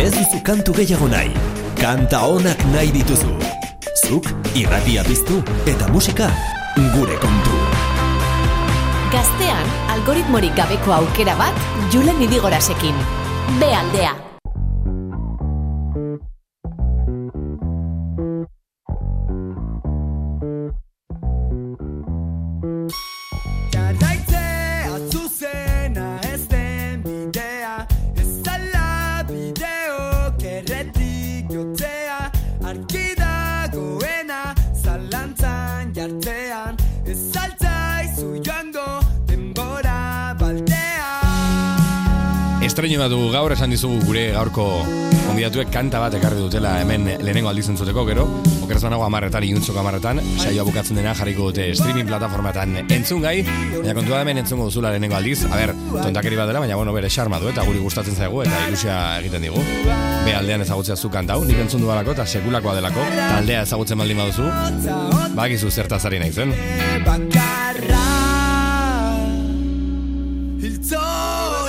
Ez duzu kantu gehiago nahi, kanta onak nahi dituzu. Zuk irratia piztu eta musika gure kontu. Gaztean, algoritmorik gabeko aukera bat, Julen Idigorasekin. Be aldea. Estreño bat dugu gaur esan dizugu gure gaurko konbidatuek kanta bat ekarri dutela hemen lehenengo aldiz entzuteko gero Okeraz banago amarretan, iuntzok amarretan Saioa bukatzen dena jarriko dute streaming plataformatan entzun gai Baina kontua hemen entzungo duzula lehenengo aldiz. A ber, tontakeri bat dela, baina bueno, bere xarma du eta guri gustatzen zaigu eta ilusia egiten digu. Be aldean ezagutzea zu kanta hau, nik entzun dudalako eta sekulakoa delako. Taldea ezagutzen baldin baduzu, bakizu zertaz ari naizen. Bakarra Hiltzoria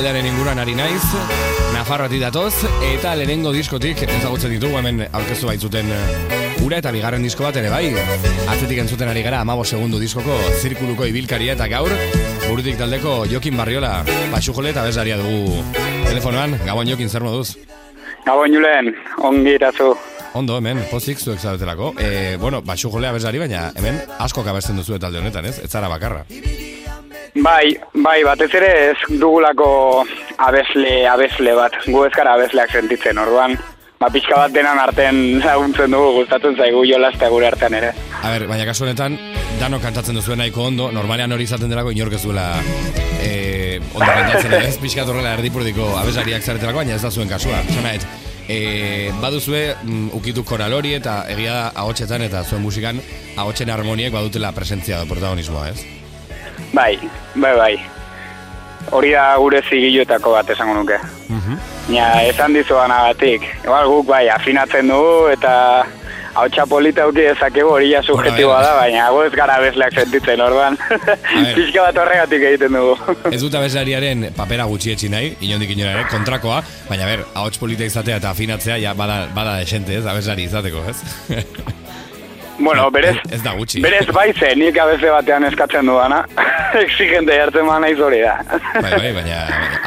taldearen inguruan ari naiz, Nafarroatik datoz, eta lehenengo diskotik ezagutzen ditugu hemen aurkeztu baitzuten eh, ura eta bigarren disko bat ere bai. Atzetik entzuten ari gara amabo segundu diskoko zirkuluko ibilkaria eta gaur, burutik taldeko Jokin Barriola, basujole eta bezaria dugu telefonoan, gabon Jokin zer moduz. Gabon Julen, ongi irazu. Ondo, hemen, pozik zuek zabetelako. E, bueno, basujolea bezari, baina hemen asko kabesten duzu talde honetan, ez? Ez zara bakarra. Bai, bai, batez ere ez dugulako abesle, abesle bat. Gu ez gara abesleak sentitzen, orduan. Ba, pixka bat denan artean laguntzen dugu, gustatzen zaigu jolaztea gure artean ere. A ber, baina kasu honetan, dano kantatzen duzuen nahiko ondo, normalean hori izaten delako inork ez duela e, ondo kantatzen, ez? Piskat horrela erdipurdiko abesariak zaretelako, baina ez da zuen kasua. Zanaet, e, baduzue mm, ukitu koral hori eta egia da ahotsetan eta zuen musikan ahotsen harmoniek badutela presentzia da protagonismoa, ez? Bai, bai, bai. Hori da gure zigiluetako bat esango nuke. Ja, esan dizuanagatik. Igual guk bai, afinatzen dugu eta hautsa polita uki dezakegu hori ja subjetiboa da, baina gu ez gara bezleak sentitzen, orduan. Pixka bat horregatik egiten dugu. Ez dut abeslariaren papera gutxietsi nahi, inondik inora ere, kontrakoa, baina ber, ahots polita izatea eta afinatzea ja bada, bada desente, ez, abeslari izateko, ez? bueno, berez, ez da gutxi. berez bai ze, nik abeze batean eskatzen dudana. Exigente jartzen ma naiz hori da. bai, bai, baina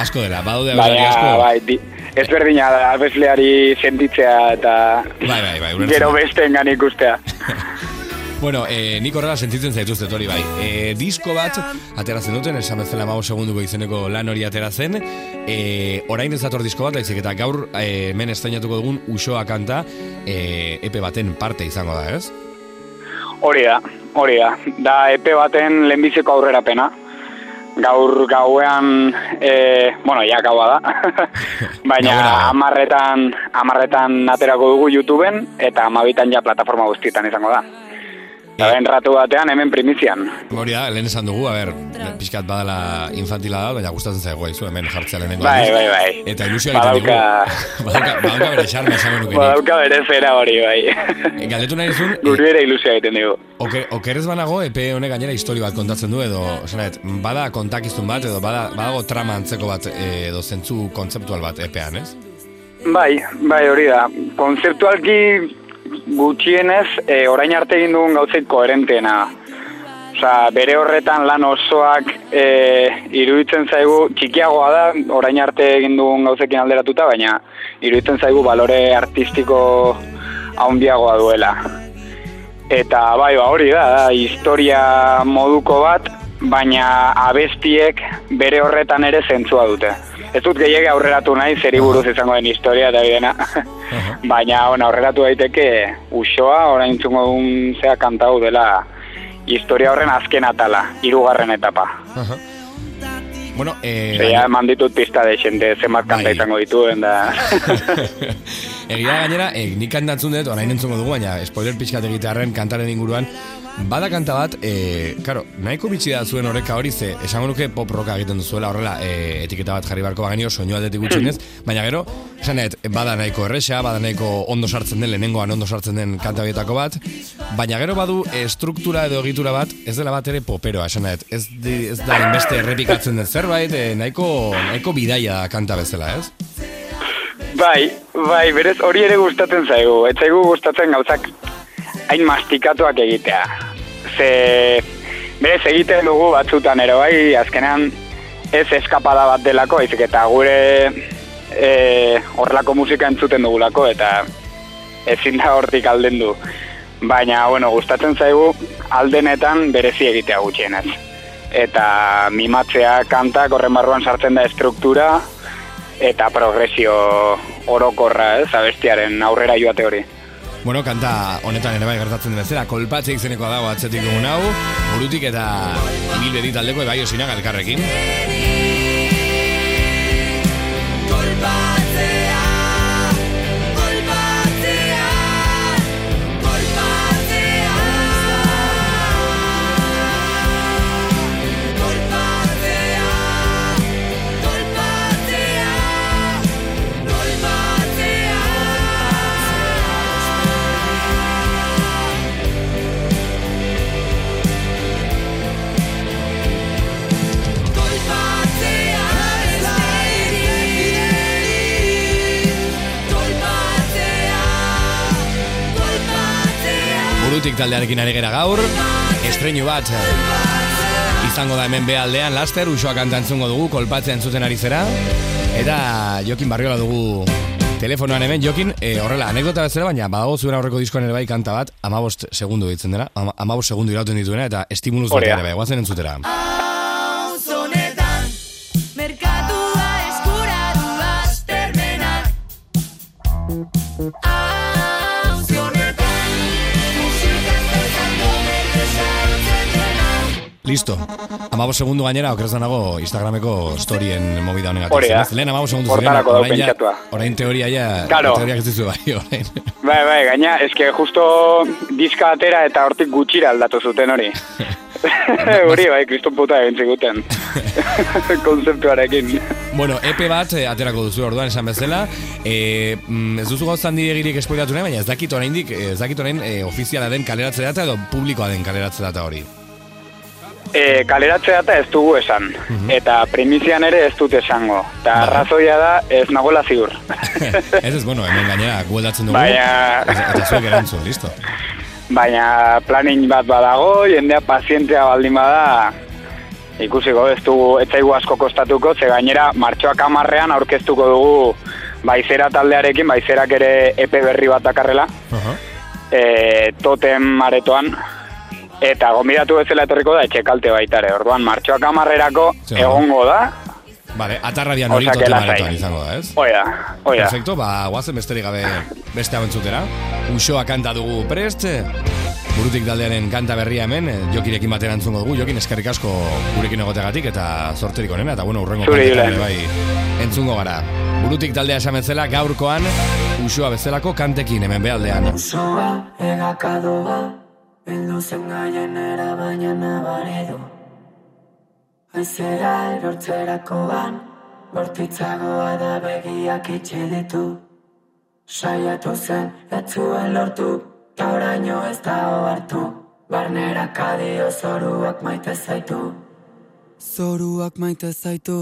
asko dela, badaude abeslari Baina, asko. bai, di, ez berdina da, abesleari sentitzea eta Bai, bai, bai, ulertzen gero dut. besten ikustea. Bueno, eh, nik horrela sentitzen zaituztet hori bai. Eh, disko bat, ateratzen duten, esan bezala mago segunduko izeneko lan hori ateratzen. Eh, orain ez dator disko bat, aizik eta gaur eh, hemen estainatuko dugun usoa kanta eh, epe baten parte izango da, ez? Hori da, hori da. Da epe baten lehenbiziko aurrerapena. Gaur gauean, e, bueno, ja gaua da. Baina bai. amarretan, amarretan aterako dugu YouTubeen eta amabitan ja plataforma guztietan izango da. Eta ben ratu batean hemen primizian. Hori da, lehen esan dugu, a ber, pixkat badala infantila da, baina gustatzen zaigu haizu hemen jartzea lehenengo. Bai, bai, bai. Eta ilusioa egiten digu. Badauka- badauka, bere xarma esango nuke nik. Badauka bere zera hori, bai. Eh, Galdetu nahi duzun, Guri ere ilusioa egiten digu. Oker, okerez banago, epe honek gainera histori bat kontatzen du edo, esanet, bada kontakizun bat edo bada, badago trama antzeko bat eh, edo zentzu kontzeptual bat epean, ez? Bai, bai hori da. Konzeptualki gutxienez, e, orain arte egin dugun gauzeit koherenteena. Osa, bere horretan lan osoak e, iruditzen zaigu, txikiagoa da, orain arte egin dugun gauzekin alderatuta, baina iruditzen zaigu balore artistiko handiagoa duela. Eta bai, ba, hori da, da, historia moduko bat, baina abestiek bere horretan ere zentzua dute. Ez dut gehiago aurreratu nahi, zeri buruz izango den historia eta bidena. baina, bueno, aurreratu daiteke usoa, orain txungo dugun zea kantau dela historia horren azken atala, hirugarren etapa. Aha. Bueno, eh, Ze ja eman ditut pista de xente zenbat kanta Bai. izango dituen da. Egia gainera, e, nik kantatzen dut, orain entzungo dugu, baina spoiler pixkat egitearen kantaren inguruan, Bada kanta bat, e, karo, nahiko bitxi da zuen horreka hori ze, esango nuke pop rocka egiten duzuela horrela, e, etiketa bat jarri barko bagenio, soinu aldetik gutxinez, baina gero, esan nahet, bada nahiko erresa, bada nahiko ondo sartzen den, lehenengoan ondo sartzen den kanta horietako bat, baina gero badu estruktura edo egitura bat, ez dela bat ere poperoa, esan nahet, ez, di- ez da inbeste errepikatzen den zerbait, e, nahiko, nahiko bidaia da kanta bezala, ez? Bai, bai, berez hori ere gustatzen zaigu. Ez zaigu gustatzen gauzak hain mastikatuak egitea. Ze, berez egiten dugu batzutan ere bai, azkenean ez eskapada bat delako, izik eta gure e, horrelako musika entzuten dugulako, eta ezin da hortik aldendu. Baina, bueno, gustatzen zaigu aldenetan berezi egitea gutxienez. Eta mimatzea kantak horren barruan sartzen da estruktura, eta progresio orokorra, ez, abestiaren aurrera joate hori. Bueno, kanta honetan ere bai gertatzen den bezala, kolpatze izenekoa dago atzetik dugun hau, burutik eta ibilbedi taldeko ebai osinak elkarrekin. Burutik taldearekin ari gera gaur, estreinu bat izango da hemen behaldean, laster, usoak kantantzungo dugu, kolpatzen zuten ari zera, eta Jokin Barriola dugu telefonoan hemen, Jokin, e, horrela, anekdota bezala, baina badago zuen aurreko diskoan ere bai kanta bat, amabost segundu ditzen dela, ama- amabost segundu irauten dituena, eta estimuluz bat ere bai, guazen entzutera. Listo. Amabo segundu gainera, okerezan nago Instagrameko storien movida honegatik. Hori da. zenez? Lehen amabo segundu ziren, orain ja- pentsatua. Orain teoria ja, Claro. teoriak ez dizu bai, orain. Bai, bai, gaina, eske justo diska atera eta hortik gutxira aldatu zuten hori. Hori, bai, kriston puta egin ziguten. Konzeptuarekin. Bueno, EP bat eh, aterako duzu orduan esan bezala. E, mm, ez duzu gauzan diregirik espoilatu nahi, baina ez dakit oraindik, eh, ez dakit orain e, ofiziala den kaleratze data edo publikoa den kaleratze data hori. E, kaleratze data ez dugu esan. Eta primizian ere ez dut esango. Eta Bai. arrazoia da ez nagoela ziur. ez ez, bueno, hemen gainera gueldatzen dugu. Baina- Eta, eta zuek erantzun, listo. Baina planning bat badago, jendea pazientzia baldin bada, ikusiko ez dugu, ez zaigu asko kostatuko, ze gainera martxoak amarrean aurkeztuko dugu baizera taldearekin, baizerak ere epe berri bat dakarrela, Aha. e, totem aretoan, eta gombidatu bezala etorriko da etxekalte baita ere, orduan martxoak amarrerako egongo da, Vale, atarradian hori Osea, que lasai. totemaretoan izango da, ez? oia, oia. Perfecto, ba, guazen besterik gabe beste abentzutera. Usoa kanta dugu prest, burutik taldearen kanta berria hemen, eh, jokirekin batera entzungo dugu, jokin eskerrik asko gurekin egotegatik eta zorterik onena, eta bueno, urrengo kantetan bai entzungo gara. Burutik taldea esan bezala gaurkoan, usoa bezalako kantekin hemen behaldean. Osoa, egakadoa, bildu zen gaienera baina nabaredu. Aizera erortzerakoan, bortitzagoa da begiak itxe ditu. Saiatu zen, ez zuen lortu, ta oraino ez da ohartu. Barnera kadio zoruak maite zaitu. Zoruak maite zaitu.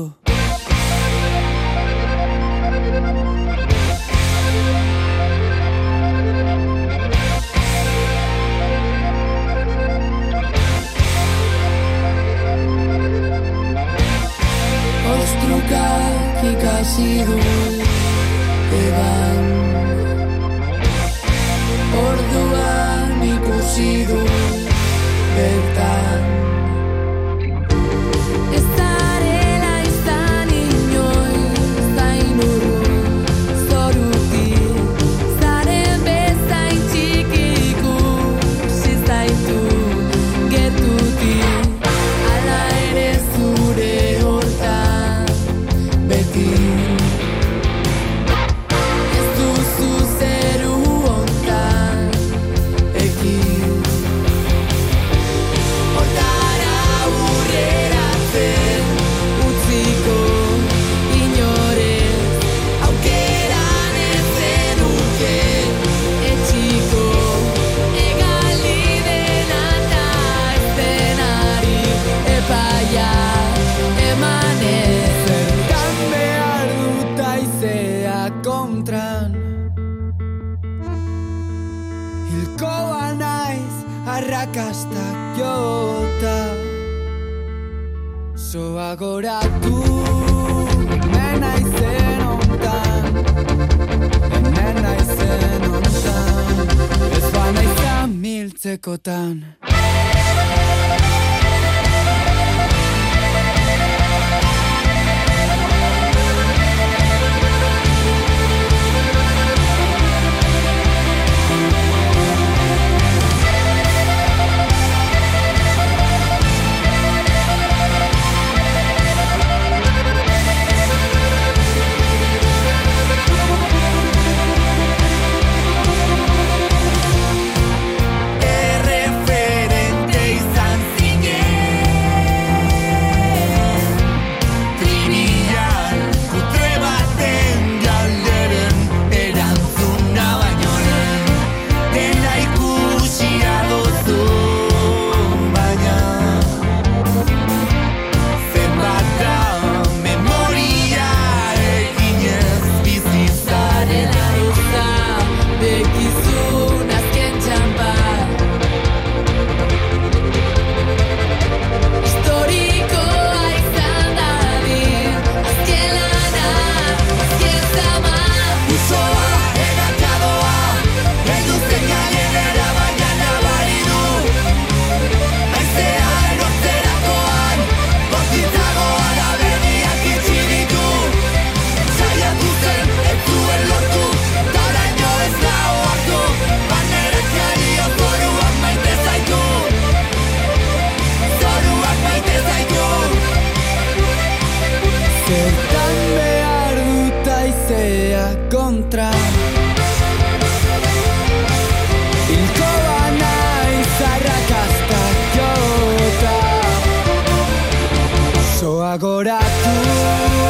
Hilkoa naiz arrakastak jota. Soa goratu Hemen aizen ontan Hemen aizen ontan Ez baina izan miltzekotan Hemen aizen ontan Agora zu